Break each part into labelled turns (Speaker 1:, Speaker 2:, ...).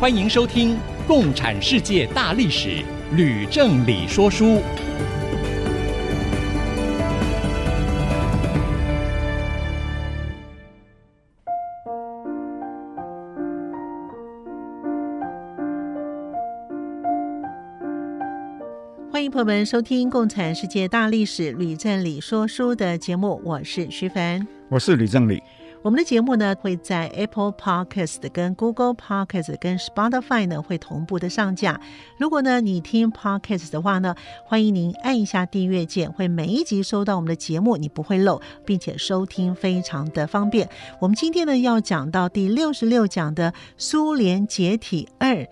Speaker 1: 欢迎收听《共产世界大历史》，吕正理说书。
Speaker 2: 欢迎朋友们收听《共产世界大历史》，吕正理说书的节目。我是徐凡，
Speaker 3: 我是吕正理。
Speaker 2: 我们的节目呢，会在 Apple Podcast、跟 Google Podcast、跟 Spotify 呢会同步的上架。如果呢你听 Podcast 的话呢，欢迎您按一下订阅键，会每一集收到我们的节目，你不会漏，并且收听非常的方便。我们今天呢要讲到第六十六讲的苏联解体二，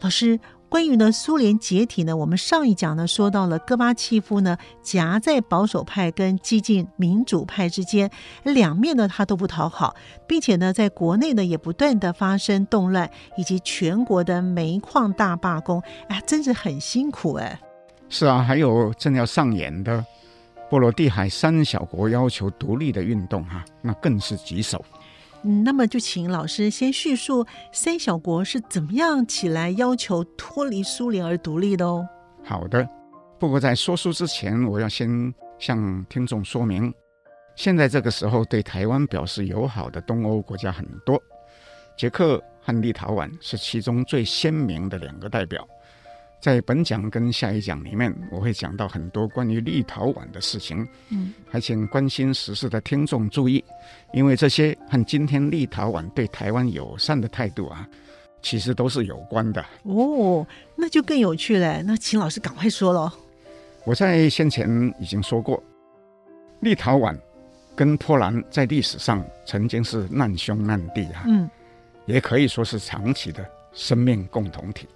Speaker 2: 老师。关于呢苏联解体呢，我们上一讲呢说到了戈巴契夫呢夹在保守派跟激进民主派之间，两面呢他都不讨好，并且呢在国内呢也不断的发生动乱，以及全国的煤矿大罢工，哎，真是很辛苦哎。
Speaker 3: 是啊，还有正要上演的波罗的海三小国要求独立的运动哈、那更是棘手。
Speaker 2: 嗯，那么就请老师先叙述三小国是怎么样起来要求脱离苏联而独立的哦。
Speaker 3: 好的，不过在说书之前，我要先向听众说明，现在这个时候对台湾表示友好的东欧国家很多，捷克和立陶宛是其中最鲜明的两个代表。在本讲跟下一讲里面，我会讲到很多关于立陶宛的事情。嗯，还请关心时事的听众注意，因为这些和今天立陶宛对台湾友善的态度啊，其实都是有关的。
Speaker 2: 哦，那就更有趣了。那请老师赶快说喽。
Speaker 3: 我在先前已经说过，立陶宛跟波兰在历史上曾经是难兄难弟啊。嗯，也可以说是长期的生命共同体。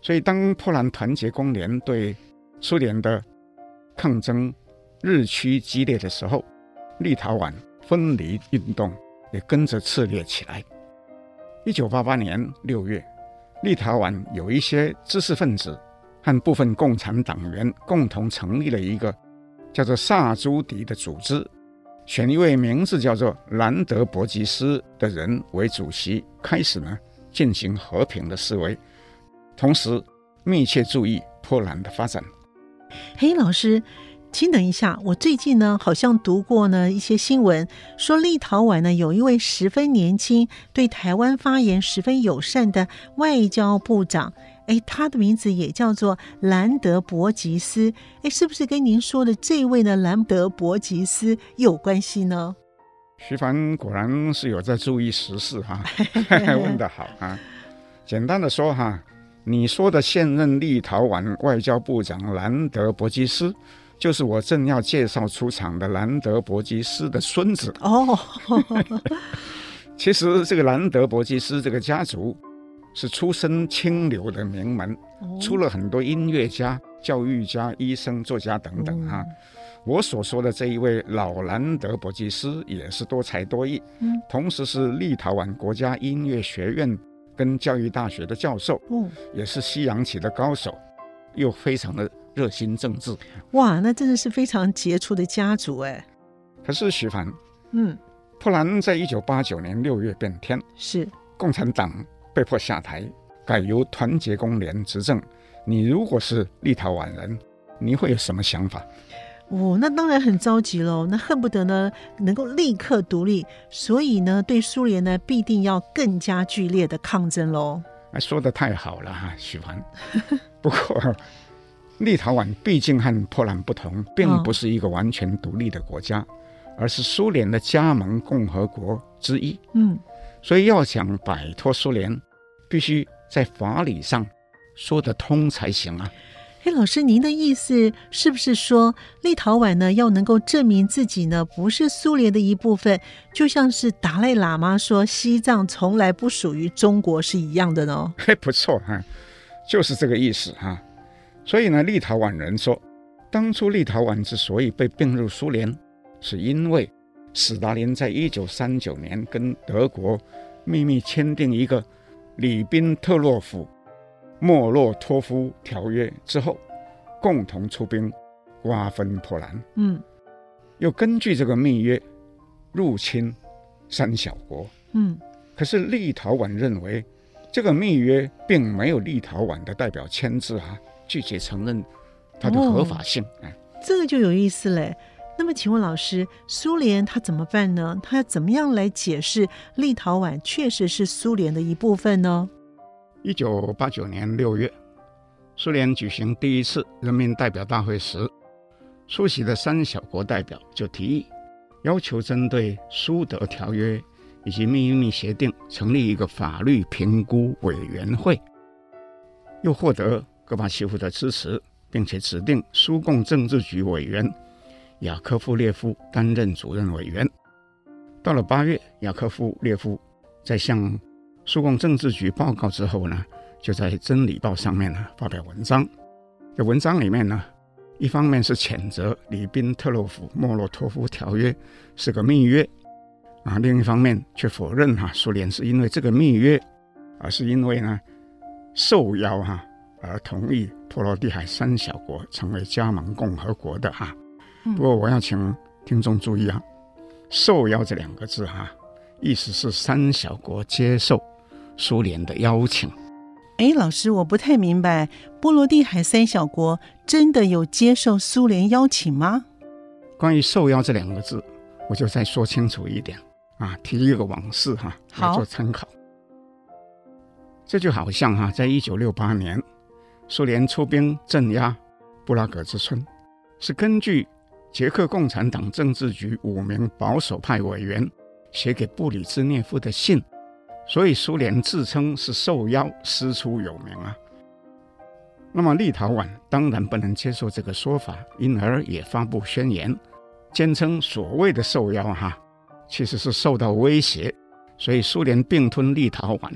Speaker 3: 所以，当波兰团结工联对苏联的抗争日趋激烈的时候，立陶宛分离运动也跟着炽烈起来。一九八八年六月，立陶宛有一些知识分子和部分共产党员共同成立了一个叫做萨朱迪的组织，选一位名字叫做兰德伯吉斯的人为主席，开始呢进行和平的示威。同时，密切注意波兰的发展。
Speaker 2: 嘿，老师，请等一下，我最近呢好像读过呢一些新闻，说立陶宛呢有一位十分年轻、对台湾发言十分友善的外交部长，哎，他的名字也叫做兰德伯吉斯，哎，是不是跟您说的这位呢兰德伯吉斯有关系呢？
Speaker 3: 徐凡果然是有在注意时事哈，问得好啊。简单的说哈。你说的现任立陶宛外交部长兰德伯基斯，就是我正要介绍出场的兰德伯基斯的孙子哦。其实这个兰德伯基斯这个家族是出身清流的名门，出了很多音乐家、教育家、医生、作家等等哈。我所说的这一位老兰德伯基斯也是多才多艺，同时是立陶宛国家音乐学院。跟教育大学的教授，嗯，也是西洋棋的高手，又非常的热心政治。
Speaker 2: 哇，那真的是非常杰出的家族哎。
Speaker 3: 可是徐凡，嗯，波兰在一九八九年六月变天，
Speaker 2: 是
Speaker 3: 共产党被迫下台，改由团结工联执政。你如果是立陶宛人，你会有什么想法？
Speaker 2: 哦，那当然很着急喽，那恨不得呢能够立刻独立，所以呢对苏联呢必定要更加剧烈的抗争喽。
Speaker 3: 哎，说的太好了哈，许凡。不过，立陶宛毕竟和波兰不同，并不是一个完全独立的国家，哦、而是苏联的加盟共和国之一。嗯，所以要想摆脱苏联，必须在法理上说得通才行啊。
Speaker 2: 哎，老师，您的意思是不是说，立陶宛呢要能够证明自己呢不是苏联的一部分，就像是达赖喇嘛说西藏从来不属于中国是一样的呢？
Speaker 3: 嘿，不错哈，就是这个意思哈。所以呢，立陶宛人说，当初立陶宛之所以被并入苏联，是因为史达林在一九三九年跟德国秘密签订一个里宾特洛甫。莫洛托夫条约之后，共同出兵瓜分波兰。嗯，又根据这个密约入侵三小国。嗯，可是立陶宛认为这个密约并没有立陶宛的代表签字啊，拒绝承认它的合法性。
Speaker 2: 哦，这个就有意思嘞。那么，请问老师，苏联他怎么办呢？他要怎么样来解释立陶宛确实是苏联的一部分呢？
Speaker 3: 一九八九年六月，苏联举行第一次人民代表大会时，出席的三小国代表就提议，要求针对苏德条约以及秘密协定成立一个法律评估委员会，又获得戈巴契夫的支持，并且指定苏共政治局委员雅科夫列夫担任主任委员。到了八月，雅科夫列夫在向苏共政治局报告之后呢，就在《真理报》上面呢发表文章。这文章里面呢，一方面是谴责里宾特洛甫莫洛托夫条约是个密约啊，另一方面却否认哈苏联是因为这个密约，而是因为呢受邀哈而同意波罗的海三小国成为加盟共和国的哈。不过我要请听众注意啊，“受邀”这两个字哈，意思是三小国接受。苏联的邀请，
Speaker 2: 哎，老师，我不太明白，波罗的海三小国真的有接受苏联邀请吗？
Speaker 3: 关于“受邀”这两个字，我就再说清楚一点啊，提一个往事哈，来做参考。这就好像哈，在一九六八年，苏联出兵镇压布拉格之春，是根据捷克共产党政治局五名保守派委员写给布里兹涅夫的信。所以苏联自称是受邀师出有名啊，那么立陶宛当然不能接受这个说法，因而也发布宣言，坚称所谓的受邀哈，其实是受到威胁，所以苏联并吞立陶宛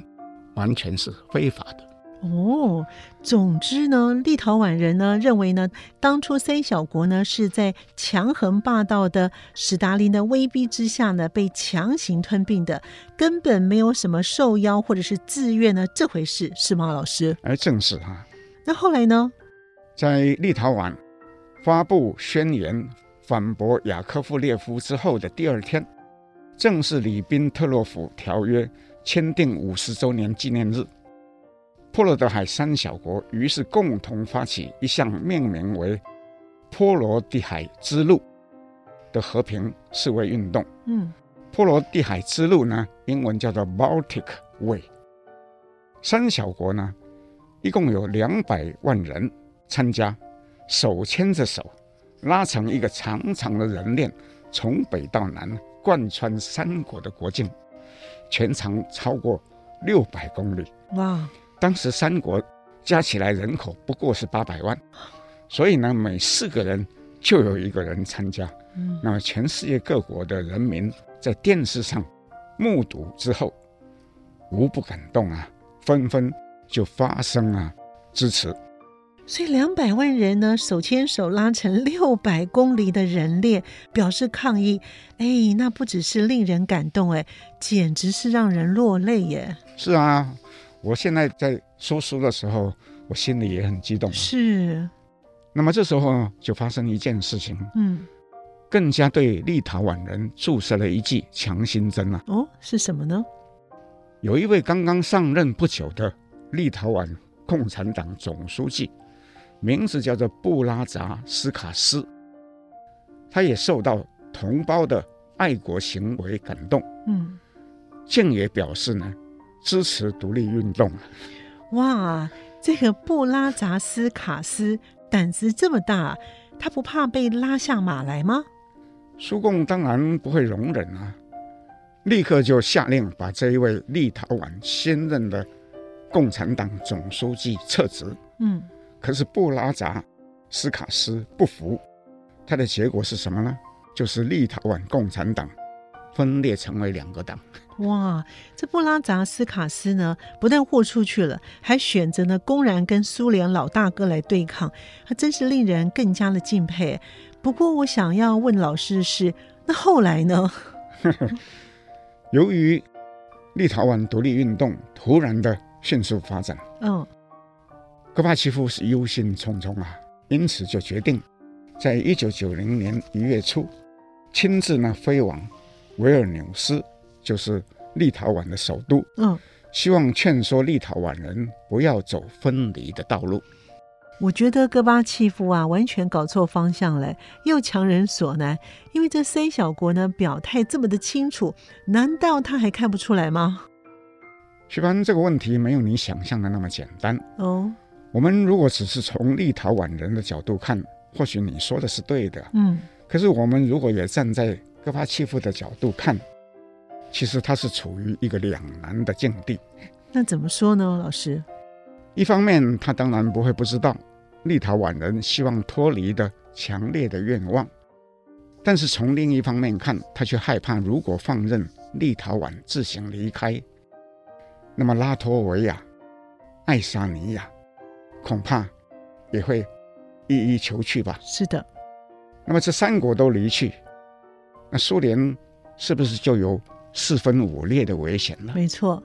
Speaker 3: 完全是非法的。
Speaker 2: 哦，总之呢，立陶宛人呢认为呢，当初三小国呢是在强横霸道的史达林的威逼之下呢被强行吞并的，根本没有什么受邀或者是自愿呢这回事，是吗，老师？
Speaker 3: 哎，正是哈。
Speaker 2: 那后来呢，
Speaker 3: 在立陶宛发布宣言反驳雅科夫列夫之后的第二天，正是里宾特洛甫条约签订五十周年纪念日。波罗的海三小国于是共同发起一项命名为“波罗的海之路”的和平示威运动。嗯，波罗的海之路呢，英文叫做 Baltic Way。三小国呢，一共有两百万人参加，手牵着手，拉成一个长长的人链，从北到南贯穿三国的国境，全长超过六百公里。哇！当时三国加起来人口不过是八百万，所以呢，每四个人就有一个人参加。嗯，那么全世界各国的人民在电视上目睹之后，无不感动啊，纷纷就发声啊支持。
Speaker 2: 所以两百万人呢，手牵手拉成六百公里的人列，表示抗议。哎，那不只是令人感动，哎，简直是让人落泪耶。
Speaker 3: 是啊。我现在在说书的时候，我心里也很激动。
Speaker 2: 是，
Speaker 3: 那么这时候就发生一件事情，嗯，更加对立陶宛人注射了一剂强心针啊。
Speaker 2: 哦，是什么呢？
Speaker 3: 有一位刚刚上任不久的立陶宛共产党总书记，名字叫做布拉扎斯卡斯，他也受到同胞的爱国行为感动，嗯，竟也表示呢。支持独立运动，
Speaker 2: 哇！这个布拉扎斯卡斯胆子这么大，他不怕被拉下马来吗？
Speaker 3: 苏共当然不会容忍啊，立刻就下令把这一位立陶宛新任的共产党总书记撤职，嗯，可是布拉扎斯卡斯不服，他的结果是什么呢？就是立陶宛共产党分裂成为两个党。
Speaker 2: 哇，这布拉扎斯卡斯呢，不但豁出去了，还选择呢公然跟苏联老大哥来对抗，还真是令人更加的敬佩。不过，我想要问老师的是，那后来呢？
Speaker 3: 由于立陶宛独立运动突然的迅速发展，嗯，戈巴契夫是忧心忡忡啊，因此就决定在一九九零年一月初亲自呢飞往维尔纽斯。就是立陶宛的首都，嗯，希望劝说立陶宛人不要走分离的道路。
Speaker 2: 我觉得戈巴契夫啊，完全搞错方向了，又强人所难。因为这三小国呢，表态这么的清楚，难道他还看不出来吗？
Speaker 3: 徐帆，这个问题没有你想象的那么简单哦。我们如果只是从立陶宛人的角度看，或许你说的是对的，嗯。可是我们如果也站在戈巴契夫的角度看。其实他是处于一个两难的境地，
Speaker 2: 那怎么说呢，老师？
Speaker 3: 一方面，他当然不会不知道立陶宛人希望脱离的强烈的愿望，但是从另一方面看，他却害怕，如果放任立陶宛自行离开，那么拉脱维亚、爱沙尼亚恐怕也会一一求去吧。
Speaker 2: 是的。
Speaker 3: 那么这三国都离去，那苏联是不是就有？四分五裂的危险了，
Speaker 2: 没错。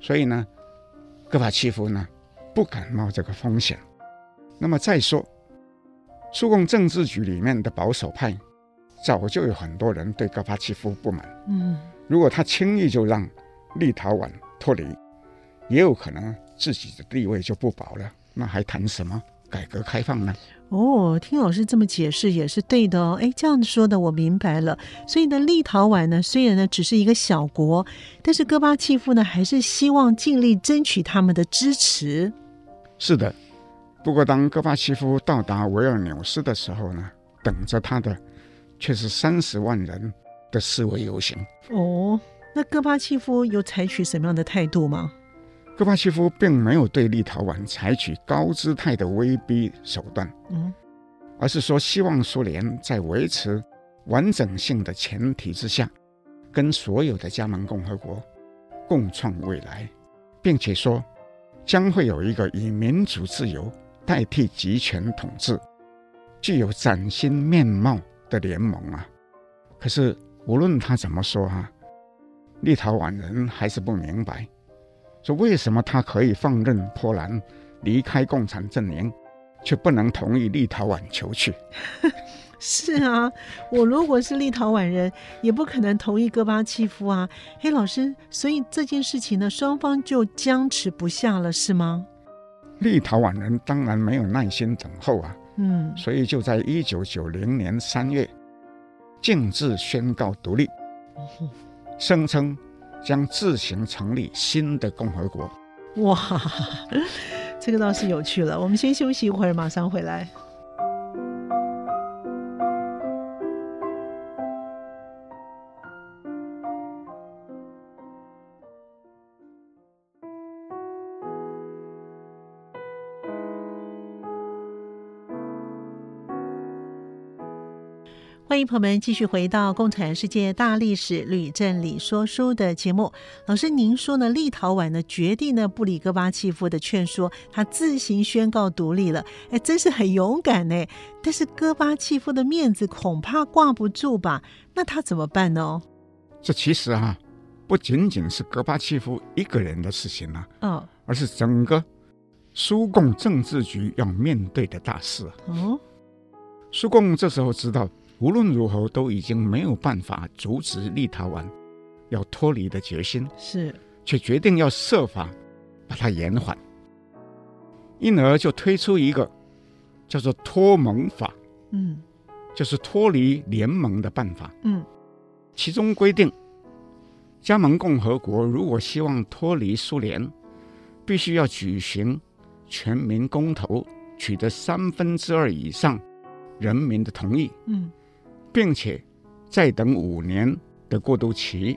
Speaker 3: 所以呢，戈巴契夫呢不敢冒这个风险。那么再说，苏共政治局里面的保守派早就有很多人对戈巴契夫不满。嗯，如果他轻易就让立陶宛脱离，也有可能自己的地位就不保了。那还谈什么改革开放呢？
Speaker 2: 哦，听老师这么解释也是对的哦。哎，这样说的我明白了。所以呢，立陶宛呢虽然呢只是一个小国，但是戈巴契夫呢还是希望尽力争取他们的支持。
Speaker 3: 是的，不过当戈巴契夫到达维尔纽斯的时候呢，等着他的却是三十万人的示威游行。
Speaker 2: 哦，那戈巴契夫有采取什么样的态度吗？
Speaker 3: 戈巴契夫并没有对立陶宛采取高姿态的威逼手段，嗯，而是说希望苏联在维持完整性的前提之下，跟所有的加盟共和国共创未来，并且说将会有一个以民主自由代替集权统治、具有崭新面貌的联盟啊！可是无论他怎么说啊，立陶宛人还是不明白。说为什么他可以放任波兰离开共产阵营，却不能同意立陶宛求去？
Speaker 2: 是啊，我如果是立陶宛人，也不可能同意戈巴契夫啊。嘿，老师，所以这件事情呢，双方就僵持不下了，是吗？
Speaker 3: 立陶宛人当然没有耐心等候啊，嗯，所以就在一九九零年三月，径自宣告独立，声称。将自行成立新的共和国。
Speaker 2: 哇，这个倒是有趣了。我们先休息一会儿，马上回来。欢迎朋友们继续回到《共产世界大历史吕振理说书》的节目。老师，您说呢？立陶宛呢决定呢布里戈巴契夫的劝说，他自行宣告独立了。哎，真是很勇敢呢。但是戈巴契夫的面子恐怕挂不住吧？那他怎么办呢？
Speaker 3: 这其实啊，不仅仅是戈巴契夫一个人的事情啊，哦，而是整个苏共政治局要面对的大事。哦，苏共这时候知道。无论如何，都已经没有办法阻止立陶宛要脱离的决心，
Speaker 2: 是，
Speaker 3: 却决定要设法把它延缓，因而就推出一个叫做脱盟法，嗯，就是脱离联盟的办法，嗯，其中规定，加盟共和国如果希望脱离苏联，必须要举行全民公投，取得三分之二以上人民的同意，嗯。并且再等五年的过渡期，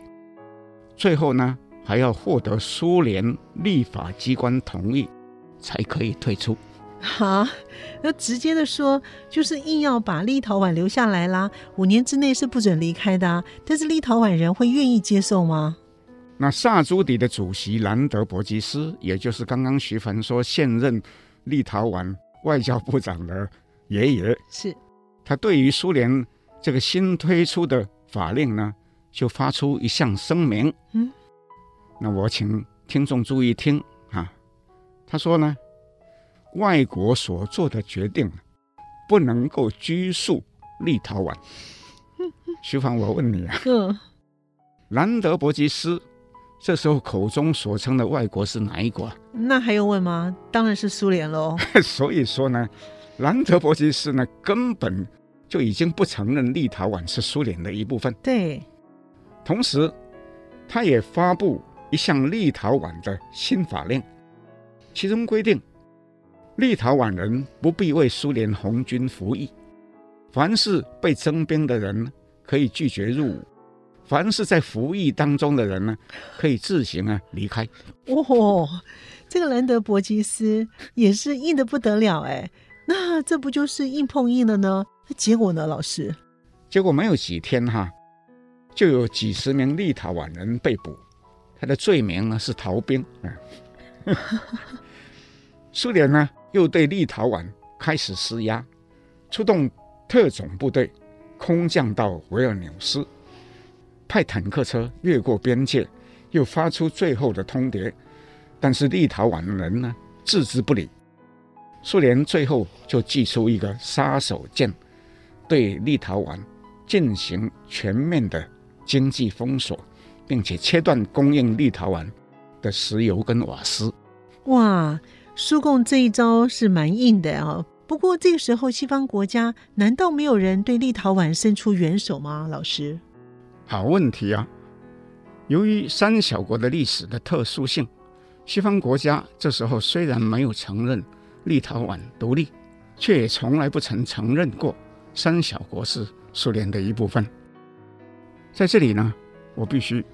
Speaker 3: 最后呢还要获得苏联立法机关同意才可以退出。
Speaker 2: 好，那直接的说，就是硬要把立陶宛留下来啦，五年之内是不准离开的啊。但是立陶宛人会愿意接受吗？
Speaker 3: 那萨朱迪的主席兰德伯吉斯，也就是刚刚徐凡说现任立陶宛外交部长的爷爷，
Speaker 2: 是
Speaker 3: 他对于苏联这个新推出的法令呢，就发出一项声明。嗯，那我请听众注意听啊，他说呢。外国所做的决定不能够拘束立陶宛。徐凡，我问你啊，兰德伯吉斯这时候口中所称的外国是哪一国？
Speaker 2: 那还用问吗？当然是苏联喽。
Speaker 3: 所以说呢，兰德伯吉斯呢根本就已经不承认立陶宛是苏联的一部分。
Speaker 2: 对。
Speaker 3: 同时，他也发布一项立陶宛的新法令，其中规定。立陶宛人不必为苏联红军服役，凡是被征兵的人可以拒绝入伍，凡是在服役当中的人呢，可以自行啊离开。
Speaker 2: 哦，这个兰德伯吉斯也是硬的不得了哎，那这不就是硬碰硬了呢？那结果呢，老师？
Speaker 3: 结果没有几天哈，就有几十名立陶宛人被捕，他的罪名呢是逃兵。苏联呢？又对立陶宛开始施压，出动特种部队空降到维尔纽斯，派坦克车越过边界，又发出最后的通牒，但是立陶宛人呢置之不理。苏联最后就祭出一个杀手锏，对立陶宛进行全面的经济封锁，并且切断供应立陶宛的石油跟瓦斯。
Speaker 2: 哇！苏共这一招是蛮硬的啊，不过这个时候西方国家难道没有人对立陶宛伸出援手吗？老师，
Speaker 3: 好问题啊！由于三小国的历史的特殊性，西方国家这时候虽然没有承认立陶宛独立，却也从来不曾承认过三小国是苏联的一部分。在这里呢，我必须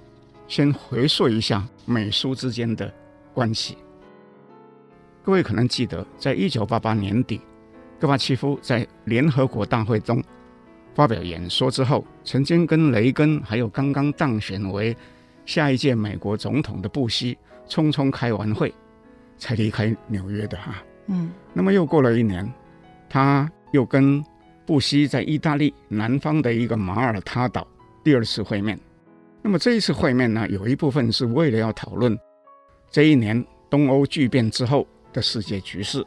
Speaker 3: 先回溯一下美苏之间的关系。各位可能记得，在一九八八年底，戈巴契夫在联合国大会中发表演说之后，曾经跟雷根还有刚刚当选为下一届美国总统的布希匆匆开完会，才离开纽约的哈。嗯。那么又过了一年，他又跟布希在意大利南方的一个马耳他岛第二次会面。那么这一次会面呢，有一部分是为了要讨论这一年东欧巨变之后。的世界局势，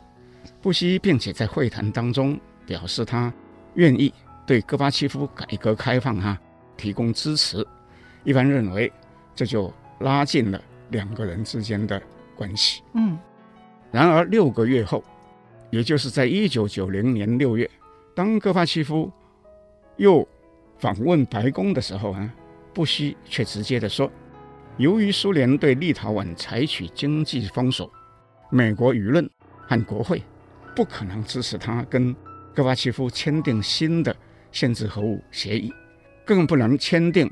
Speaker 3: 布希并且在会谈当中表示他愿意对戈巴契夫改革开放哈提供支持，一般认为这就拉近了两个人之间的关系。嗯，然而六个月后，也就是在一九九零年六月，当戈巴契夫又访问白宫的时候啊，布希却直接的说，由于苏联对立陶宛采取经济封锁。美国舆论和国会不可能支持他跟戈巴契夫签订新的限制核武协议，更不能签订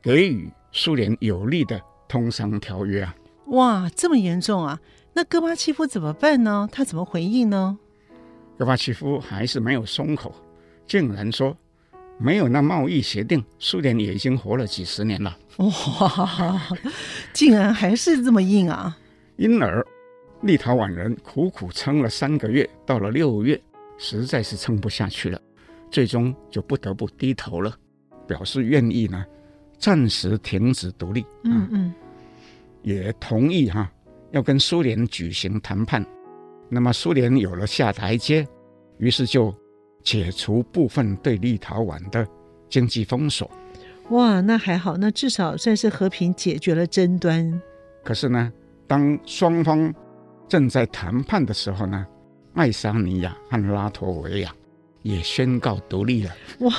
Speaker 3: 给予苏联有利的通商条约啊！
Speaker 2: 哇，这么严重啊！那戈巴契夫怎么办呢？他怎么回应呢？
Speaker 3: 戈巴契夫还是没有松口，竟然说没有那贸易协定，苏联也已经活了几十年了。
Speaker 2: 哇，竟然还是这么硬啊！
Speaker 3: 因而。立陶宛人苦苦撑了三个月，到了六月，实在是撑不下去了，最终就不得不低头了，表示愿意呢，暂时停止独立。嗯嗯，也同意哈，要跟苏联举行谈判。那么苏联有了下台阶，于是就解除部分对立陶宛的经济封锁。
Speaker 2: 哇，那还好，那至少算是和平解决了争端。
Speaker 3: 可是呢，当双方正在谈判的时候呢，爱沙尼亚和拉脱维亚也宣告独立了。
Speaker 2: 哇，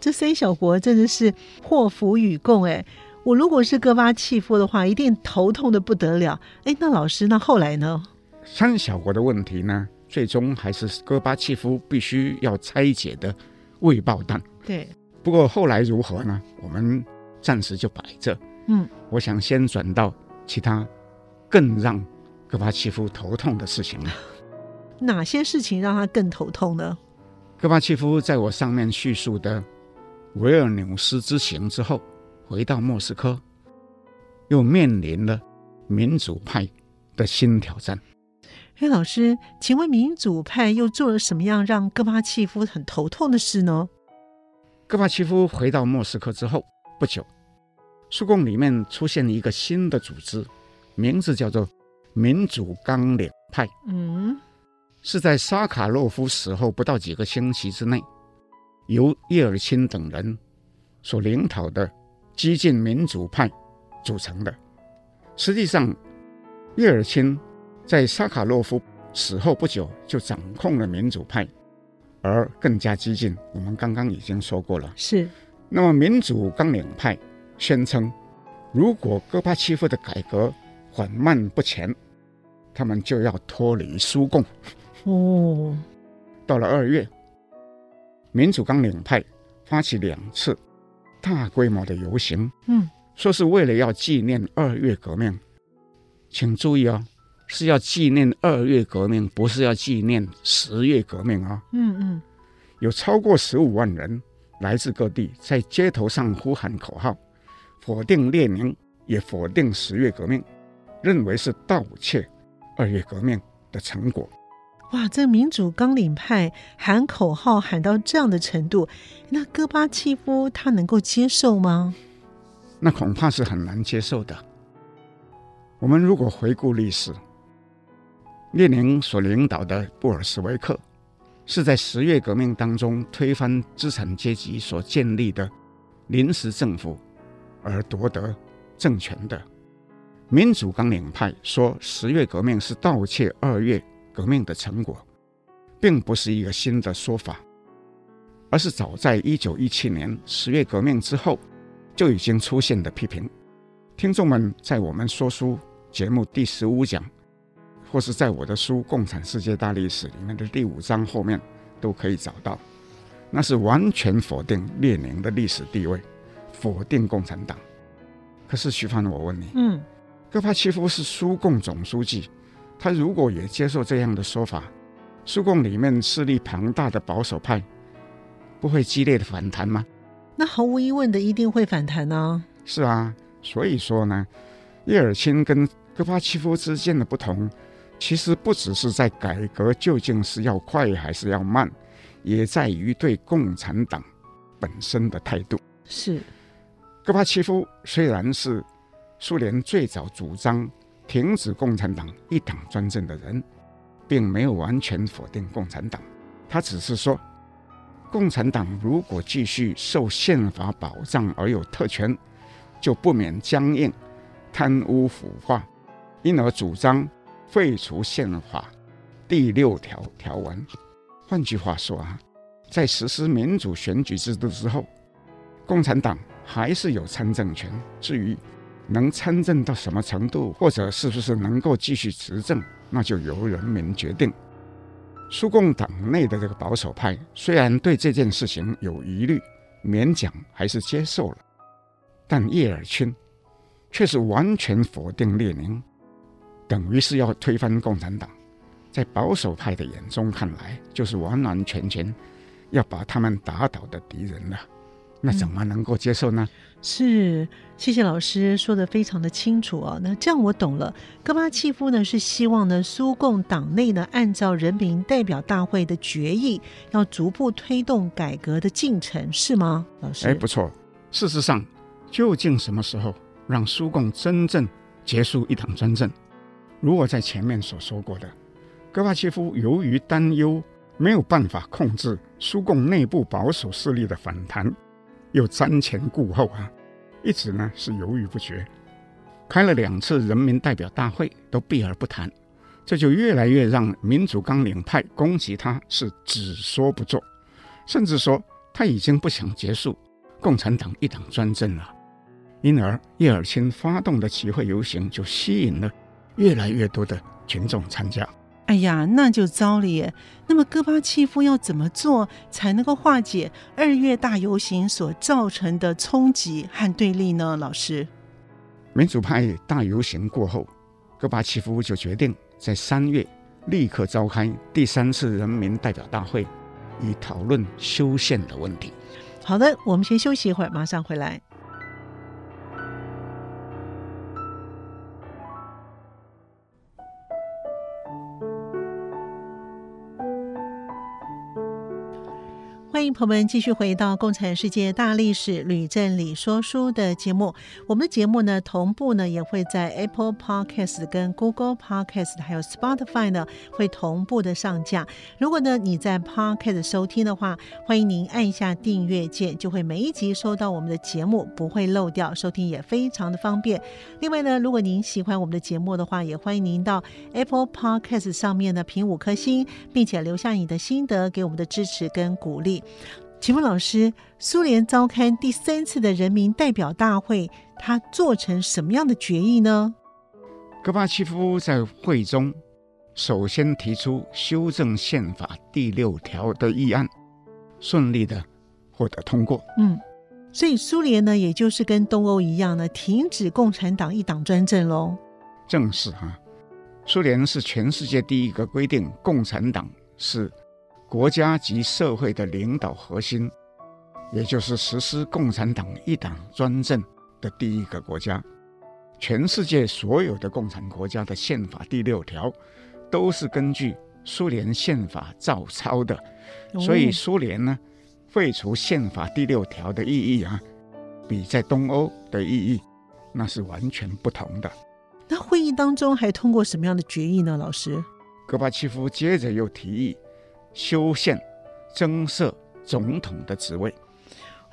Speaker 2: 这三小国真的是祸福与共哎！我如果是戈巴契夫的话，一定头痛的不得了。哎，那老师，那后来呢？
Speaker 3: 三小国的问题呢，最终还是戈巴契夫必须要拆解的未爆弹。
Speaker 2: 对。
Speaker 3: 不过后来如何呢？我们暂时就摆着。嗯，我想先转到其他更让。戈巴契夫头痛的事情了？
Speaker 2: 哪些事情让他更头痛呢？
Speaker 3: 戈巴契夫在我上面叙述的维尔纽斯之行之后，回到莫斯科，又面临了民主派的新挑战。
Speaker 2: 哎，老师，请问民主派又做了什么样让戈巴契夫很头痛的事呢？
Speaker 3: 戈巴契夫回到莫斯科之后不久，苏共里面出现了一个新的组织，名字叫做民主纲领派。嗯，是在沙卡洛夫死后不到几个星期之内，由叶尔钦等人所领导的激进民主派组成的。实际上，叶尔钦。在沙卡洛夫死后不久，就掌控了民主派，而更加激进。我们刚刚已经说过了。
Speaker 2: 是。
Speaker 3: 那么，民主纲领派宣称，如果戈巴契夫的改革缓慢不前，他们就要脱离苏共。哦。到了二月，民主纲领派发起两次大规模的游行。嗯。说是为了要纪念二月革命。请注意哦。是要纪念二月革命，不是要纪念十月革命啊！嗯嗯，有超过十五万人来自各地，在街头上呼喊口号，否定列宁，也否定十月革命，认为是盗窃二月革命的成果。
Speaker 2: 哇，这民主纲领派喊口号喊到这样的程度，那戈巴契夫他能够接受吗？
Speaker 3: 那恐怕是很难接受的。我们如果回顾历史。列宁所领导的布尔什维克，是在十月革命当中推翻资产阶级所建立的临时政府而夺得政权的。民主纲领派说十月革命是盗窃二月革命的成果，并不是一个新的说法，而是早在一九一七年十月革命之后就已经出现的批评。听众们在我们说书节目第十五讲。或是在我的书《共产世界大历史》里面的第五章后面，都可以找到。那是完全否定列宁的历史地位，否定共产党。可是徐帆，我问你，嗯，戈巴契夫是苏共总书记，他如果也接受这样的说法，苏共里面势力庞大的保守派不会激烈的反弹吗？
Speaker 2: 那毫无疑问的，一定会反弹呢。
Speaker 3: 是啊，所以说呢，叶尔钦跟戈巴契夫之间的不同。其实不只是在改革究竟是要快还是要慢，也在于对共产党本身的态度。
Speaker 2: 是，
Speaker 3: 戈巴契夫虽然是苏联最早主张停止共产党一党专政的人，并没有完全否定共产党。他只是说，共产党如果继续受宪法保障而有特权，就不免僵硬、贪污腐化，因而主张。废除宪法第六条条文，换句话说啊，在实施民主选举制度之后，共产党还是有参政权。至于能参政到什么程度，或者是不是能够继续执政，那就由人民决定。苏共党内的这个保守派虽然对这件事情有疑虑，勉强还是接受了，但叶尔钦却是完全否定列宁。等于是要推翻共产党，在保守派的眼中看来，就是完完全全要把他们打倒的敌人了。那怎么能够接受呢？
Speaker 2: 嗯、是，谢谢老师说的非常的清楚啊。那这样我懂了，戈巴契夫呢是希望呢苏共党内呢按照人民代表大会的决议，要逐步推动改革的进程，是吗？老师？
Speaker 3: 哎，不错。事实上，究竟什么时候让苏共真正结束一党专政？如我在前面所说过的，戈巴契夫由于担忧没有办法控制苏共内部保守势力的反弹，又瞻前顾后啊，一直呢是犹豫不决，开了两次人民代表大会都避而不谈，这就越来越让民主纲领派攻击他是只说不做，甚至说他已经不想结束共产党一党专政了，因而叶尔钦发动的集会游行就吸引了。越来越多的群众参加，
Speaker 2: 哎呀，那就糟了耶！那么戈巴契夫要怎么做才能够化解二月大游行所造成的冲击和对立呢？老师，
Speaker 3: 民主派大游行过后，戈巴契夫就决定在三月立刻召开第三次人民代表大会，以讨论修宪的问题。
Speaker 2: 好的，我们先休息一会儿，马上回来。欢迎朋友们继续回到《共产世界大历史吕振理说书》的节目。我们的节目呢，同步呢也会在 Apple Podcast、跟 Google Podcast 还有 Spotify 呢会同步的上架。如果呢你在 Podcast 收听的话，欢迎您按一下订阅键，就会每一集收到我们的节目，不会漏掉，收听也非常的方便。另外呢，如果您喜欢我们的节目的话，也欢迎您到 Apple Podcast 上面呢评五颗星，并且留下你的心得，给我们的支持跟鼓励。请问老师，苏联召开第三次的人民代表大会，他做成什么样的决议呢？
Speaker 3: 戈巴契夫在会中首先提出修正宪法第六条的议案，顺利的获得通过。
Speaker 2: 嗯，所以苏联呢，也就是跟东欧一样呢，停止共产党一党专政喽。
Speaker 3: 正是哈，苏联是全世界第一个规定共产党是。国家及社会的领导核心，也就是实施共产党一党专政的第一个国家。全世界所有的共产国家的宪法第六条，都是根据苏联宪法照抄的。所以苏联呢，废除宪法第六条的意义啊，比在东欧的意义那是完全不同的。
Speaker 2: 那会议当中还通过什么样的决议呢？老师，
Speaker 3: 戈巴契夫接着又提议。修宪，增设总统的职位。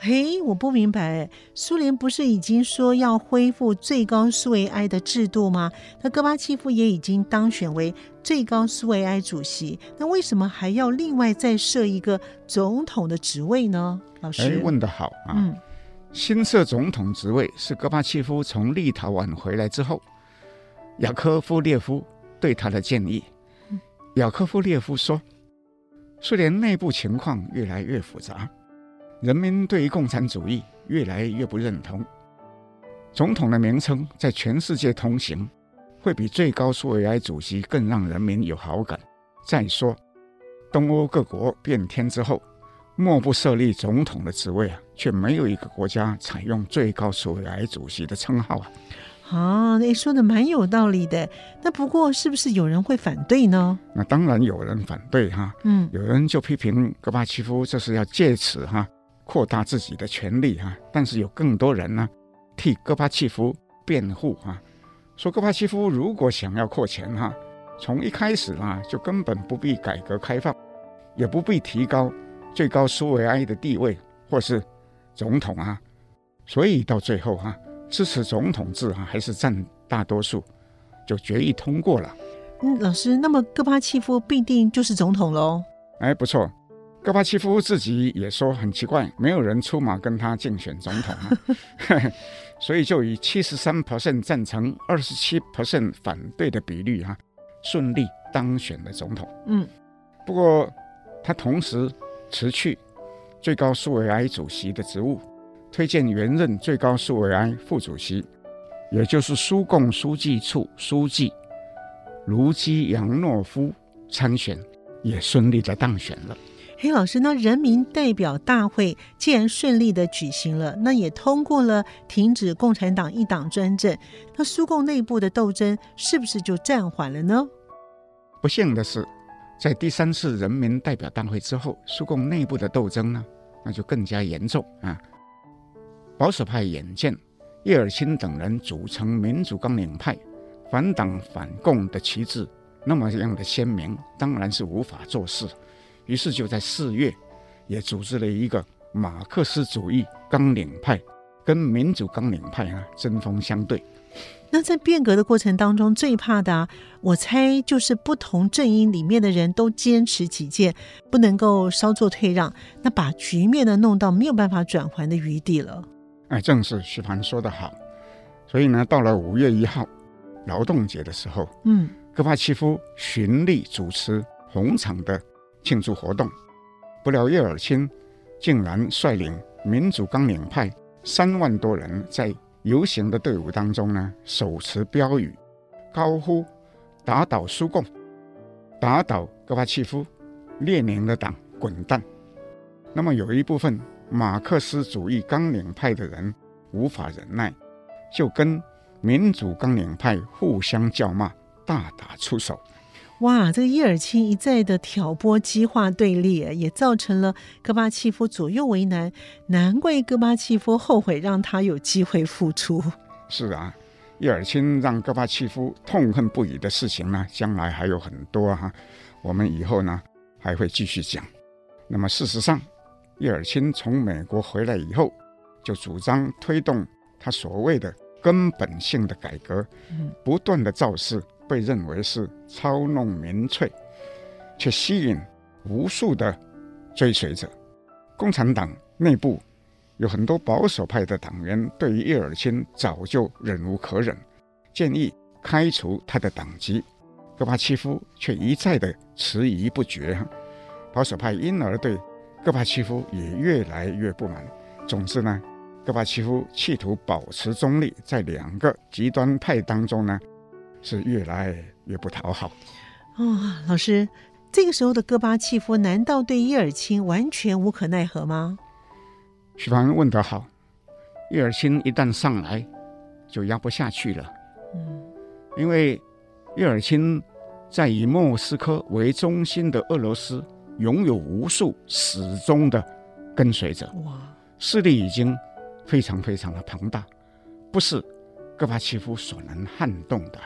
Speaker 2: 嘿，我不明白，苏联不是已经说要恢复最高苏维埃的制度吗？那戈巴契夫也已经当选为最高苏维埃主席，那为什么还要另外再设一个总统的职位呢？老师，
Speaker 3: 哎，问得好啊。嗯，新设总统职位是戈巴契夫从立陶宛回来之后，雅科夫列夫对他的建议。雅科夫列夫说。苏联内部情况越来越复杂，人民对于共产主义越来越不认同。总统的名称在全世界通行，会比最高苏维埃主席更让人民有好感。再说，东欧各国变天之后，莫不设立总统的职位啊，却没有一个国家采用最高苏维埃主席的称号啊。
Speaker 2: 啊，那说的蛮有道理的。那不过是不是有人会反对呢？
Speaker 3: 那当然有人反对哈。嗯，有人就批评戈巴契夫这是要借此哈扩大自己的权利哈。但是有更多人呢替戈巴契夫辩护哈，说戈巴契夫如果想要扩权哈，从一开始啊就根本不必改革开放，也不必提高最高苏维埃的地位或是总统啊。所以到最后哈。支持总统制啊，还是占大多数，就决议通过了。
Speaker 2: 嗯，老师，那么戈巴契夫必定就是总统喽？
Speaker 3: 哎，不错，戈巴契夫自己也说很奇怪，没有人出马跟他竞选总统啊，所以就以七十三 percent 赞成、二十七 percent 反对的比率啊，顺利当选了总统。嗯，不过他同时辞去最高苏维埃主席的职务。推荐原任最高苏维埃副主席，也就是苏共书记处书记卢基扬诺夫参选，也顺利的当选了。
Speaker 2: 黑，老师，那人民代表大会既然顺利的举行了，那也通过了停止共产党一党专政，那苏共内部的斗争是不是就暂缓了呢？
Speaker 3: 不幸的是，在第三次人民代表大会之后，苏共内部的斗争呢，那就更加严重啊。保守派眼见叶尔钦等人组成民主纲领派，反党反共的旗帜那么样的鲜明，当然是无法做事。于是就在四月，也组织了一个马克思主义纲领派跟民主纲领派啊针锋相对。
Speaker 2: 那在变革的过程当中，最怕的啊，我猜就是不同阵营里面的人都坚持己见，不能够稍作退让，那把局面呢弄到没有办法转圜的余地了。
Speaker 3: 哎，正是徐凡说的好，所以呢，到了五月一号劳动节的时候，嗯，戈巴契夫循例主持红场的庆祝活动，不料叶尔钦竟然率领民主纲领派三万多人在游行的队伍当中呢，手持标语，高呼“打倒苏共”，打倒戈巴契夫，列宁的党滚蛋。那么有一部分马克思主义纲领派的人无法忍耐，就跟民主纲领派互相叫骂，大打出手。
Speaker 2: 哇，这个叶尔钦一再的挑拨激化对立，也造成了戈巴契夫左右为难。难怪戈巴契夫后悔让他有机会复出。
Speaker 3: 是啊，叶尔钦让戈巴契夫痛恨不已的事情呢，将来还有很多哈、啊。我们以后呢还会继续讲。那么事实上，叶尔钦从美国回来以后，就主张推动他所谓的根本性的改革，不断的造势。被认为是操弄民粹，却吸引无数的追随者。共产党内部有很多保守派的党员，对于叶尔钦早就忍无可忍，建议开除他的党籍。戈巴契夫却一再的迟疑不决，保守派因而对戈巴契夫也越来越不满。总之呢，戈巴契夫企图保持中立，在两个极端派当中呢。是越来越不讨好
Speaker 2: 哦，老师，这个时候的戈巴契夫难道对叶尔钦完全无可奈何吗？
Speaker 3: 徐凡问得好，叶尔钦一旦上来，就压不下去了。嗯，因为叶尔钦在以莫斯科为中心的俄罗斯拥有无数始终的跟随者，哇，势力已经非常非常的庞大，不是戈巴契夫所能撼动的。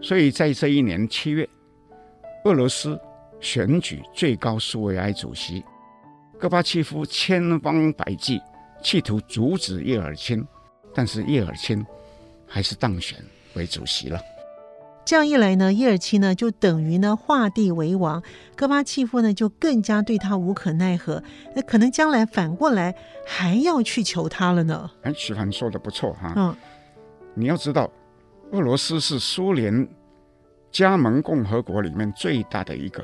Speaker 3: 所以在这一年七月，俄罗斯选举最高苏维埃主席，戈巴契夫千方百计企图阻止叶尔钦，但是叶尔钦还是当选为主席了。
Speaker 2: 这样一来呢，叶尔钦呢就等于呢画地为王，戈巴契夫呢就更加对他无可奈何。那可能将来反过来还要去求他了呢。
Speaker 3: 哎，徐凡说的不错哈。嗯，你要知道。俄罗斯是苏联加盟共和国里面最大的一个，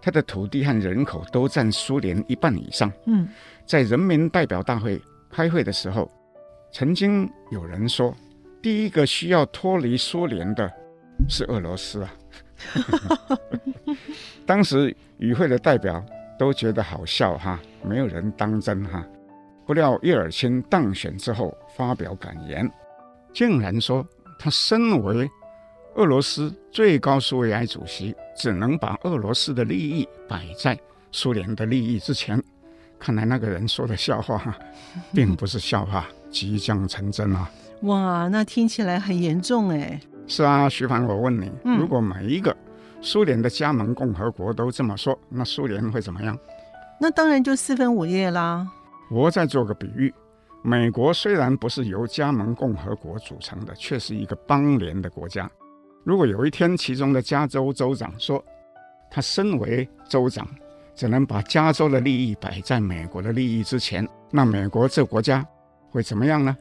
Speaker 3: 它的土地和人口都占苏联一半以上。嗯，在人民代表大会开会的时候，曾经有人说，第一个需要脱离苏联的是俄罗斯啊。当时与会的代表都觉得好笑哈，没有人当真哈。不料叶尔钦当选之后发表感言，竟然说。他身为俄罗斯最高苏维埃主席，只能把俄罗斯的利益摆在苏联的利益之前。看来那个人说的笑话，并不是笑话，即将成真啊！
Speaker 2: 哇，那听起来很严重哎。
Speaker 3: 是啊，徐凡，我问你，如果每一个苏联的加盟共和国都这么说，那苏联会怎么样？
Speaker 2: 那当然就四分五裂啦。
Speaker 3: 我再做个比喻。美国虽然不是由加盟共和国组成的，却是一个邦联的国家。如果有一天其中的加州州长说，他身为州长，只能把加州的利益摆在美国的利益之前，那美国这国家会怎么样呢？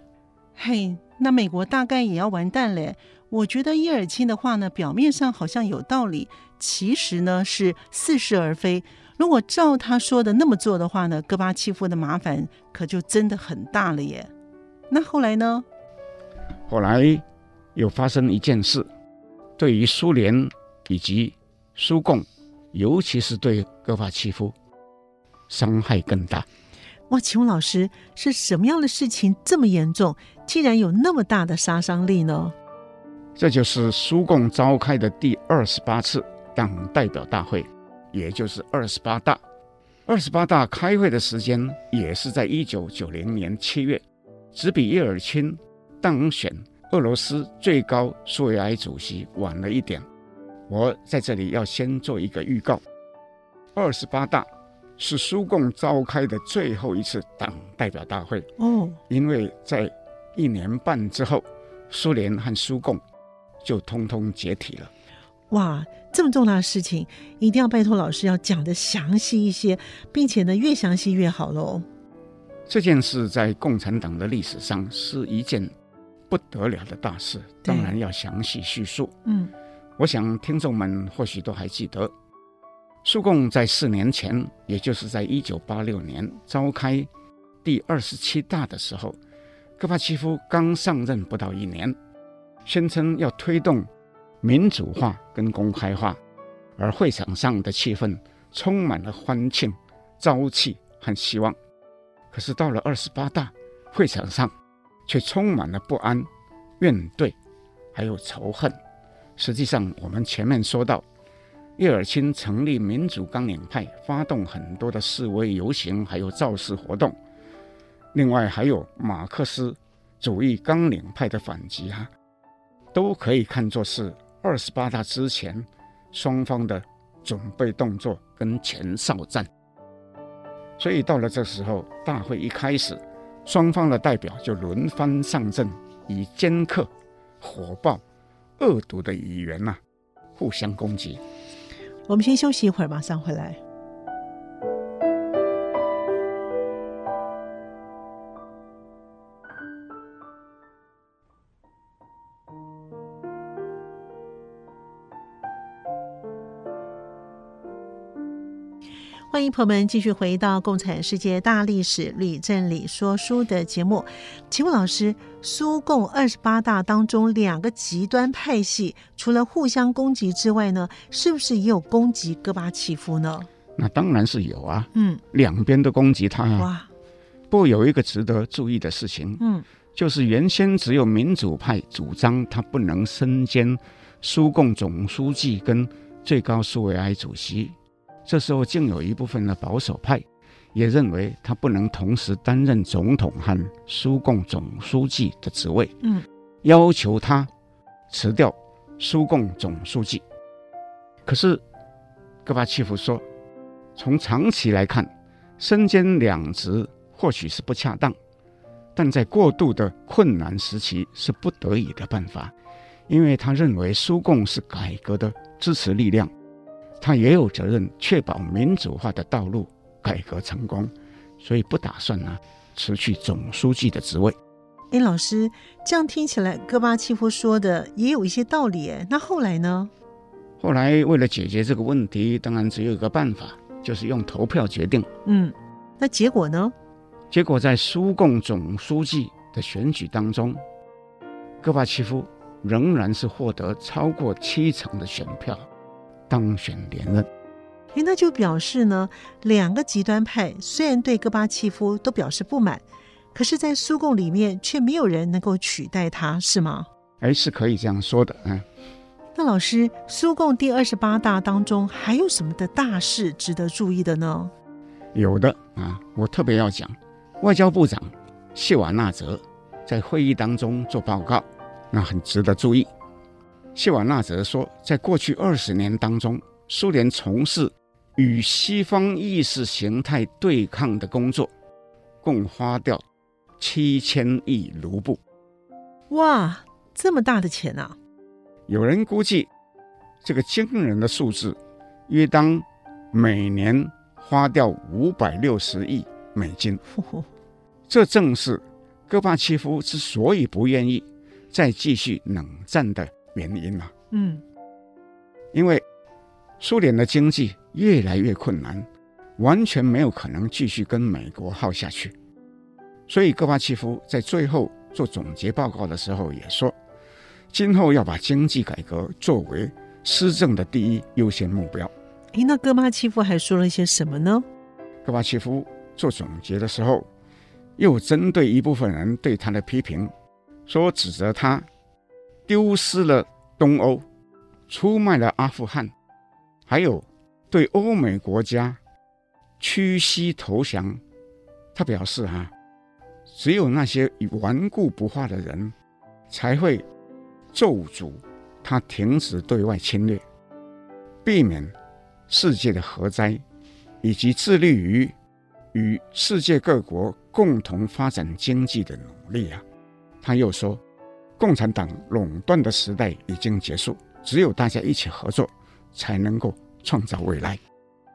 Speaker 2: 嘿，那美国大概也要完蛋嘞。我觉得叶尔钦的话呢，表面上好像有道理，其实呢是似是而非。如果照他说的那么做的话呢，戈巴契夫的麻烦可就真的很大了耶。那后来呢？
Speaker 3: 后来又发生一件事，对于苏联以及苏共，尤其是对戈巴契夫，伤害更大。
Speaker 2: 哇，请问老师，是什么样的事情这么严重，竟然有那么大的杀伤力呢？
Speaker 3: 这就是苏共召开的第二十八次党代表大会。也就是二十八大，二十八大开会的时间也是在一九九零年七月，只比叶尔钦当选俄罗斯最高苏维埃主席晚了一点。我在这里要先做一个预告：二十八大是苏共召开的最后一次党代表大会哦，因为在一年半之后，苏联和苏共就通通解体了。
Speaker 2: 哇，这么重大的事情，一定要拜托老师要讲的详细一些，并且呢，越详细越好喽。
Speaker 3: 这件事在共产党的历史上是一件不得了的大事，当然要详细叙述。嗯，我想听众们或许都还记得，苏共在四年前，也就是在一九八六年召开第二十七大的时候，戈巴契夫刚上任不到一年，宣称要推动。民主化跟公开化，而会场上的气氛充满了欢庆、朝气和希望。可是到了二十八大，会场上却充满了不安、怨怼，还有仇恨。实际上，我们前面说到，叶尔钦成立民主纲领派，发动很多的示威游行，还有造势活动。另外，还有马克思主义纲领派的反击啊，都可以看作是二十八大之前双方的准备动作跟前哨战。所以到了这时候，大会一开始，双方的代表就轮番上阵，以尖刻、火爆、恶毒的语言呐、互相攻击。
Speaker 2: 我们先休息一会儿，马上回来。欢迎朋友们继续回到《共产世界大历史吕振理说书》的节目。请问老师，苏共二十八大当中两个极端派系，除了互相攻击之外呢，是不是也有攻击戈巴契夫呢？
Speaker 3: 那当然是有啊。嗯，两边都攻击他啊。哇！不过有一个值得注意的事情，嗯，就是原先只有民主派主张他不能身兼苏共总书记跟最高苏维埃主席。这时候，竟有一部分的保守派也认为他不能同时担任总统和苏共总书记的职位，嗯，要求他辞掉苏共总书记。可是，戈巴契夫说，从长期来看，身兼两职或许是不恰当，但在过渡的困难时期是不得已的办法，因为他认为苏共是改革的支持力量。他也有责任确保民主化的道路改革成功，所以不打算呢辞去总书记的职位。
Speaker 2: 哎，老师，这样听起来戈巴契夫说的也有一些道理。哎，那后来呢？
Speaker 3: 后来为了解决这个问题，当然只有一个办法，就是用投票决定。
Speaker 2: 嗯，那结果呢？
Speaker 3: 结果在苏共总书记的选举当中，戈巴契夫仍然是获得超过七成的选票。当选连任，
Speaker 2: 诶，那就表示呢，两个极端派虽然对戈巴契夫都表示不满，可是，在苏共里面却没有人能够取代他，是吗？
Speaker 3: 哎，是可以这样说的，嗯。
Speaker 2: 那老师，苏共第二十八大当中还有什么的大事值得注意的呢？
Speaker 3: 有的啊，我特别要讲，外交部长谢瓦纳泽在会议当中做报告，那很值得注意。谢瓦纳则说，在过去二十年当中，苏联从事与西方意识形态对抗的工作，共花掉七千亿卢布。
Speaker 2: 哇，这么大的钱啊！
Speaker 3: 有人估计，这个惊人的数字，约当每年花掉五百六十亿美金。这正是戈巴契夫之所以不愿意再继续冷战的。原因了，嗯，因为苏联的经济越来越困难，完全没有可能继续跟美国耗下去，所以戈巴契夫在最后做总结报告的时候也说，今后要把经济改革作为施政的第一优先目标。
Speaker 2: 诶，那戈巴契夫还说了一些什么呢？
Speaker 3: 戈巴契夫做总结的时候，又针对一部分人对他的批评，说指责他。丢失了东欧，出卖了阿富汗，还有对欧美国家屈膝投降。他表示：“哈，只有那些顽固不化的人，才会咒诅他停止对外侵略，避免世界的核灾，以及致力于与世界各国共同发展经济的努力啊。”他又说。共产党垄断的时代已经结束，只有大家一起合作，才能够创造未来。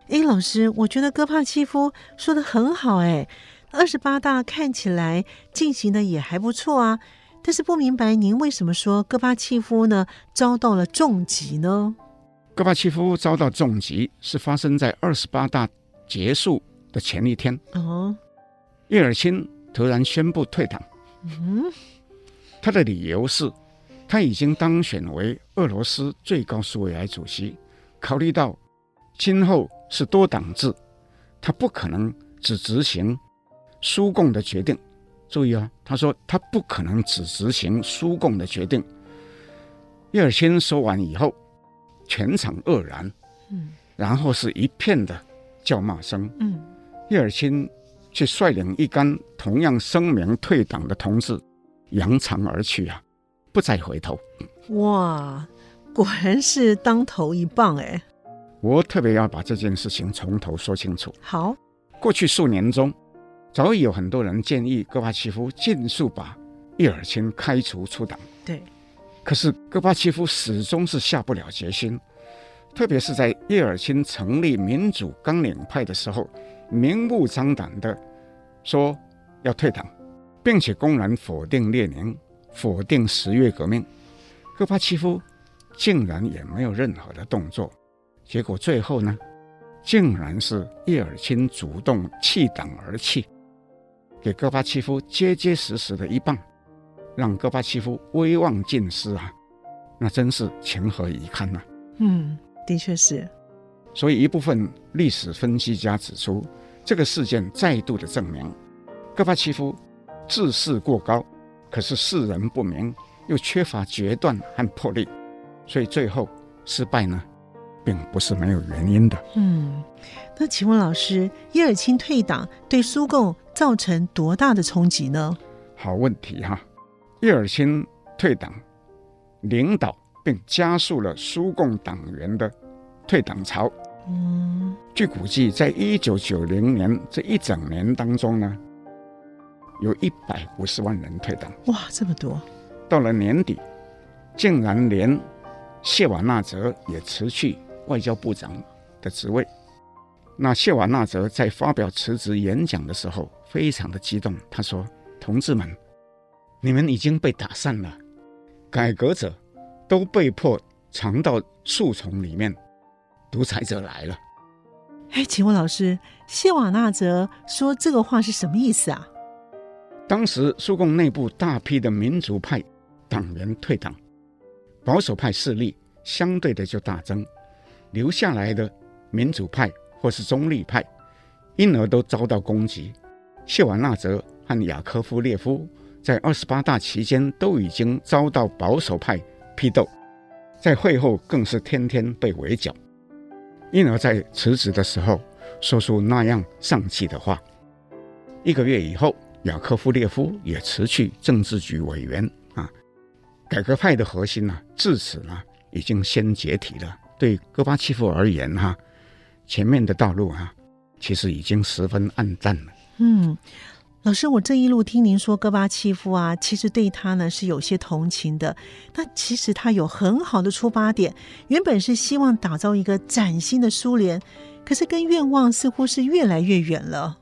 Speaker 2: 哎，老师，我觉得戈帕契夫说的很好。哎，二十八大看起来进行的也还不错啊，但是不明白您为什么说戈巴契夫呢遭到了重击呢？
Speaker 3: 戈巴契夫遭到重击是发生在二十八大结束的前一天。哦，叶尔钦突然宣布退党。嗯。他的理由是，他已经当选为俄罗斯最高苏维埃主席，考虑到今后是多党制，他不可能只执行苏共的决定。注意啊，他说他不可能只执行苏共的决定。叶尔钦说完以后，全场愕然，嗯，然后是一片的叫骂声，嗯，叶尔钦却率领一干同样声明退党的同志扬长而去啊，不再回头。
Speaker 2: 哇，果然是当头一棒哎！
Speaker 3: 我特别要把这件事情从头说清楚。
Speaker 2: 好，
Speaker 3: 过去数年中，早已有很多人建议戈巴契夫尽速把叶尔钦开除出党。
Speaker 2: 对。
Speaker 3: 可是戈巴契夫始终是下不了决心，特别是在叶尔钦成立民主纲领派的时候，明目张胆的说要退党，并且公然否定列宁，否定十月革命。戈巴契夫竟然也没有任何的动作，结果最后呢，竟然是叶尔钦主动弃党而去，给戈巴契夫结结实实的一棒。让戈巴契夫威望尽失啊，那真是情何以堪呐！
Speaker 2: 嗯，的确是。
Speaker 3: 所以一部分历史分析家指出，这个事件再度的证明，戈巴契夫志士过高，可是世人不明，又缺乏决断和魄力，所以最后失败呢，并不是没有原因的。
Speaker 2: 嗯，那请问老师，叶尔钦退党对苏共造成多大的冲击呢？
Speaker 3: 好问题哈。叶尔钦退党，领导并加速了苏共党员的退党潮。嗯，据估计，在一九九零年这一整年当中呢，有一百五十万人退党。
Speaker 2: 哇，这么多！
Speaker 3: 到了年底，竟然连谢瓦纳泽也辞去外交部长的职位。那谢瓦纳泽在发表辞职演讲的时候，非常的激动，他说：“同志们。”你们已经被打散了，改革者都被迫藏到树丛里面，独裁者来了。
Speaker 2: 哎，请问老师，谢瓦纳泽说这个话是什么意思啊？
Speaker 3: 当时苏共内部大批的民主派党员退党，保守派势力相对的就大增，留下来的民主派或是中立派，因而都遭到攻击。谢瓦纳泽和雅科夫列夫。在二十八大期间都已经遭到保守派批斗，在会后更是天天被围剿，因而，在辞职的时候说出那样丧气的话。一个月以后，雅科夫列夫也辞去政治局委员啊。改革派的核心呢、啊，至此呢已经先解体了。对戈巴契夫而言，哈，前面的道路啊，其实已经十分暗淡了。
Speaker 2: 嗯。老师，我这一路听您说戈巴契夫啊，其实对他呢是有些同情的。那其实他有很好的出发点，原本是希望打造一个崭新的苏联，可是跟愿望似乎是越来越远了。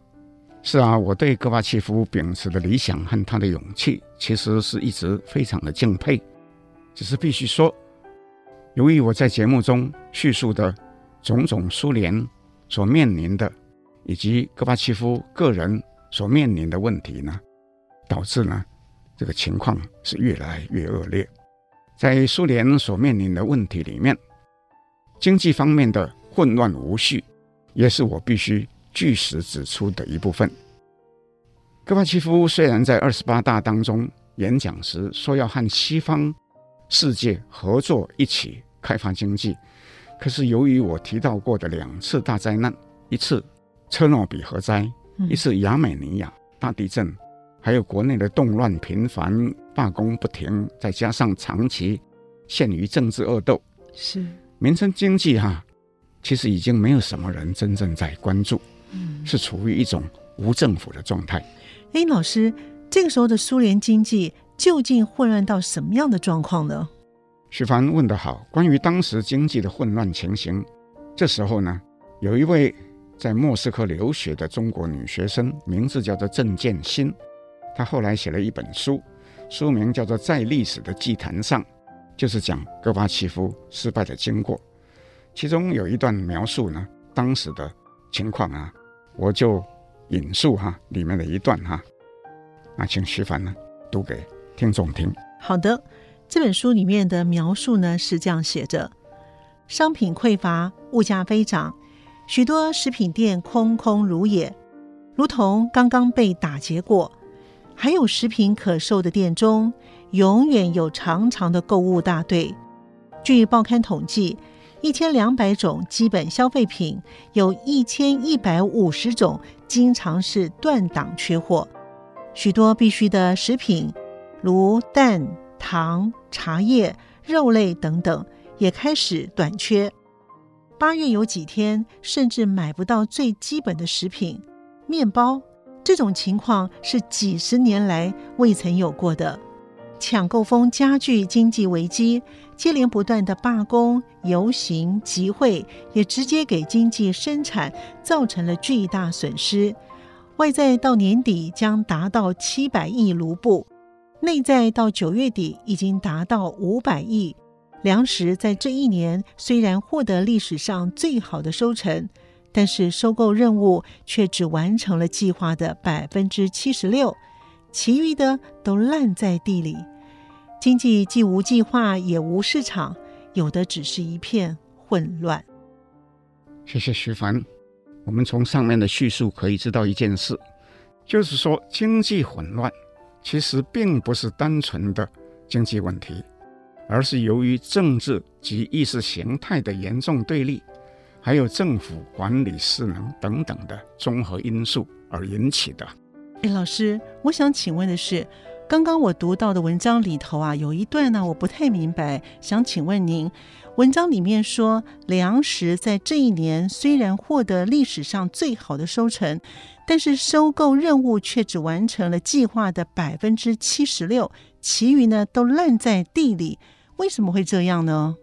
Speaker 3: 是啊，我对戈巴契夫秉持的理想和他的勇气，其实是一直非常的敬佩。只是必须说，由于我在节目中叙述的种种苏联所面临的，以及戈巴契夫个人。所面临的问题呢，导致呢这个情况是越来越恶劣。在苏联所面临的问题里面，经济方面的混乱无序，也是我必须据实指出的一部分。戈巴契夫虽然在二十八大当中演讲时说要和西方世界合作一起开发经济，可是由于我提到过的两次大灾难，一次车诺比核灾。一次亚美尼亚大地震，还有国内的动乱频繁、罢工不停，再加上长期陷于政治恶斗，
Speaker 2: 是
Speaker 3: 民生经济哈、啊，其实已经没有什么人真正在关注，嗯，是处于一种无政府的状态。
Speaker 2: 哎，老师，这个时候的苏联经济究竟混乱到什么样的状况呢？
Speaker 3: 徐帆问得好，关于当时经济的混乱情形，这时候呢，有一位。在莫斯科留学的中国女学生，名字叫做郑建新，她后来写了一本书，书名叫做《在历史的祭坛上》，就是讲戈巴契夫失败的经过。其中有一段描述呢，当时的情况啊，我就引述哈里面的一段哈，那请徐帆呢读给听众听。
Speaker 2: 好的，这本书里面的描述呢是这样写着：商品匮乏，物价飞涨，许多食品店空空如也，如同刚刚被打劫过。还有食品可售的店中，永远有长长的购物大队。据报刊统计，一千两百种基本消费品，有一千一百五十种经常是断档缺货。许多必需的食品，如蛋、糖、茶叶、肉类等等，也开始短缺。八月有几天甚至买不到最基本的食品，面包。这种情况是几十年来未曾有过的。抢购风加剧经济危机，接连不断的罢工、游行、集会，也直接给经济生产造成了巨大损失。外债到年底将达到七百亿卢布，内债到九月底已经达到五百亿。粮食在这一年虽然获得历史上最好的收成，但是收购任务却只完成了计划的百分之七十六，其余的都烂在地里。经济既无计划也无市场，有的只是一片混乱。
Speaker 3: 谢谢徐凡。我们从上面的叙述可以知道一件事，就是说经济混乱其实并不是单纯的经济问题，而是由于政治及意识形态的严重对立，还有政府管理势能等等的综合因素而引起的。
Speaker 2: 哎，老师，我想请问的是，刚刚我读到的文章里头啊，有一段呢，我不太明白，想请问您。文章里面说，粮食在这一年虽然获得历史上最好的收成，但是收购任务却只完成了计划的百分之七十六，其余呢都烂在地里。为什么会这样呢？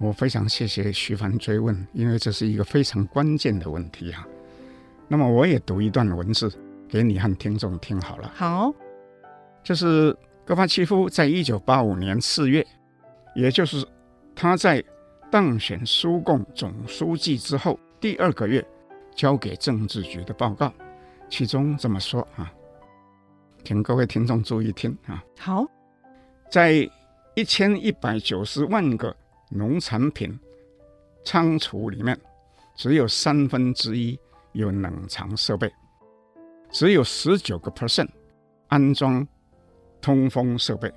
Speaker 3: 我非常谢谢徐凡追问，因为这是一个非常关键的问题啊。那么我也读一段文字给你和听众听好了。
Speaker 2: 好，
Speaker 3: 这是戈巴契夫在一九八五年四月，也就是。他在当选苏共总书记之后第二个月，交给政治局的报告，其中这么说啊，请各位听众注意听啊。
Speaker 2: 好，
Speaker 3: 在一千一百九十万个农产品仓储里面，只有三分之一有冷藏设备，只有十九个 percent 安装通风设备，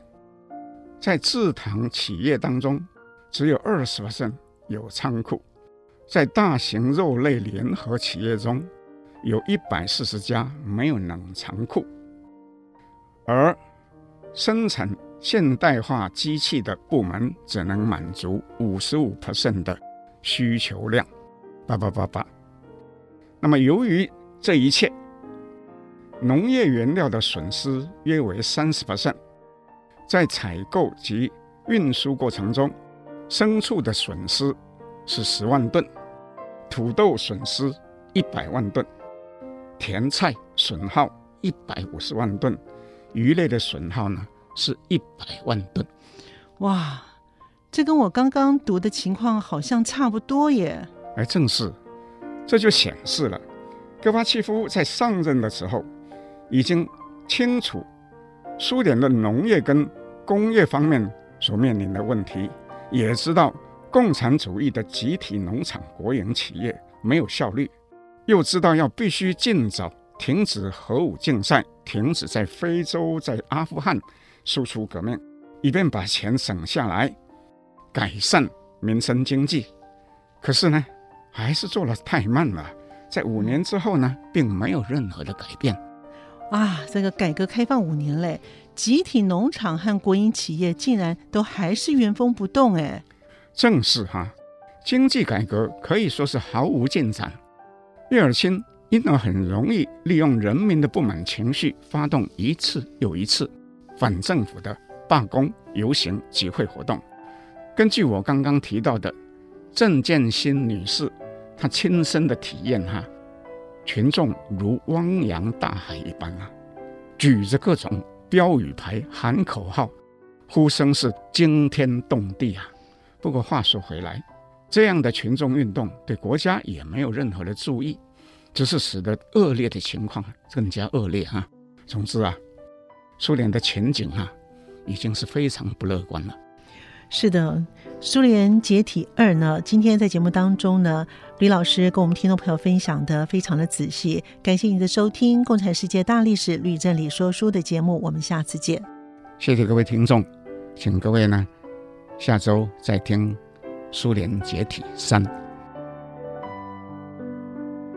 Speaker 3: 在制糖企业当中。只有二十%有仓库，在大型肉类联合企业中，有一百四十家没有冷藏库，而生产现代化机器的部门只能满足五十五%的需求量。八八八八。那么，由于这一切，农业原料的损失约为三十%，在采购及运输过程中。牲畜的损失是十万吨，土豆损失一百万吨，甜菜损耗一百五十万吨，鱼类的损耗呢是一百万吨。
Speaker 2: 哇，这跟我刚刚读的情况好像差不多耶。
Speaker 3: 哎，正是，这就显示了戈巴契夫在上任的时候已经清楚苏联的农业跟工业方面所面临的问题。也知道共产主义的集体农场国营企业没有效率，又知道要必须尽早停止核武竞赛，停止在非洲、在阿富汗输出革命，以便把钱省下来改善民生经济。可是呢，还是做得太慢了，在五年之后呢，并没有任何的改变。
Speaker 2: 啊，这个改革开放五年嘞。集体农场和国营企业竟然都还是原封不动哎，
Speaker 3: 正是哈，经济改革可以说是毫无进展。叶尔钦因而很容易利用人民的不满情绪，发动一次又一次反政府的罢工、游行、集会活动。根据我刚刚提到的郑建新女士她亲身的体验哈，群众如汪洋大海一般啊，举着各种。标语牌喊口号，呼声是惊天动地啊！不过话说回来，这样的群众运动对国家也没有任何的助益，只是使得恶劣的情况更加恶劣哈、啊。总之啊，苏联的前景啊，已经是非常不乐观了。
Speaker 2: 是的，苏联解体二呢，今天在节目当中呢，吕老师跟我们听众朋友分享的非常的仔细，感谢您的收听《共产世界大历史吕正理说书》的节目，我们下次见。
Speaker 3: 谢谢各位听众，请各位呢下周再听苏联解体三。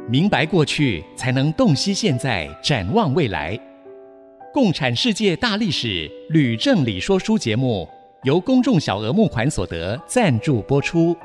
Speaker 1: 明白过去，才能洞悉现在，展望未来。共产世界大历史吕正理说书节目由公众小额募款所得赞助播出。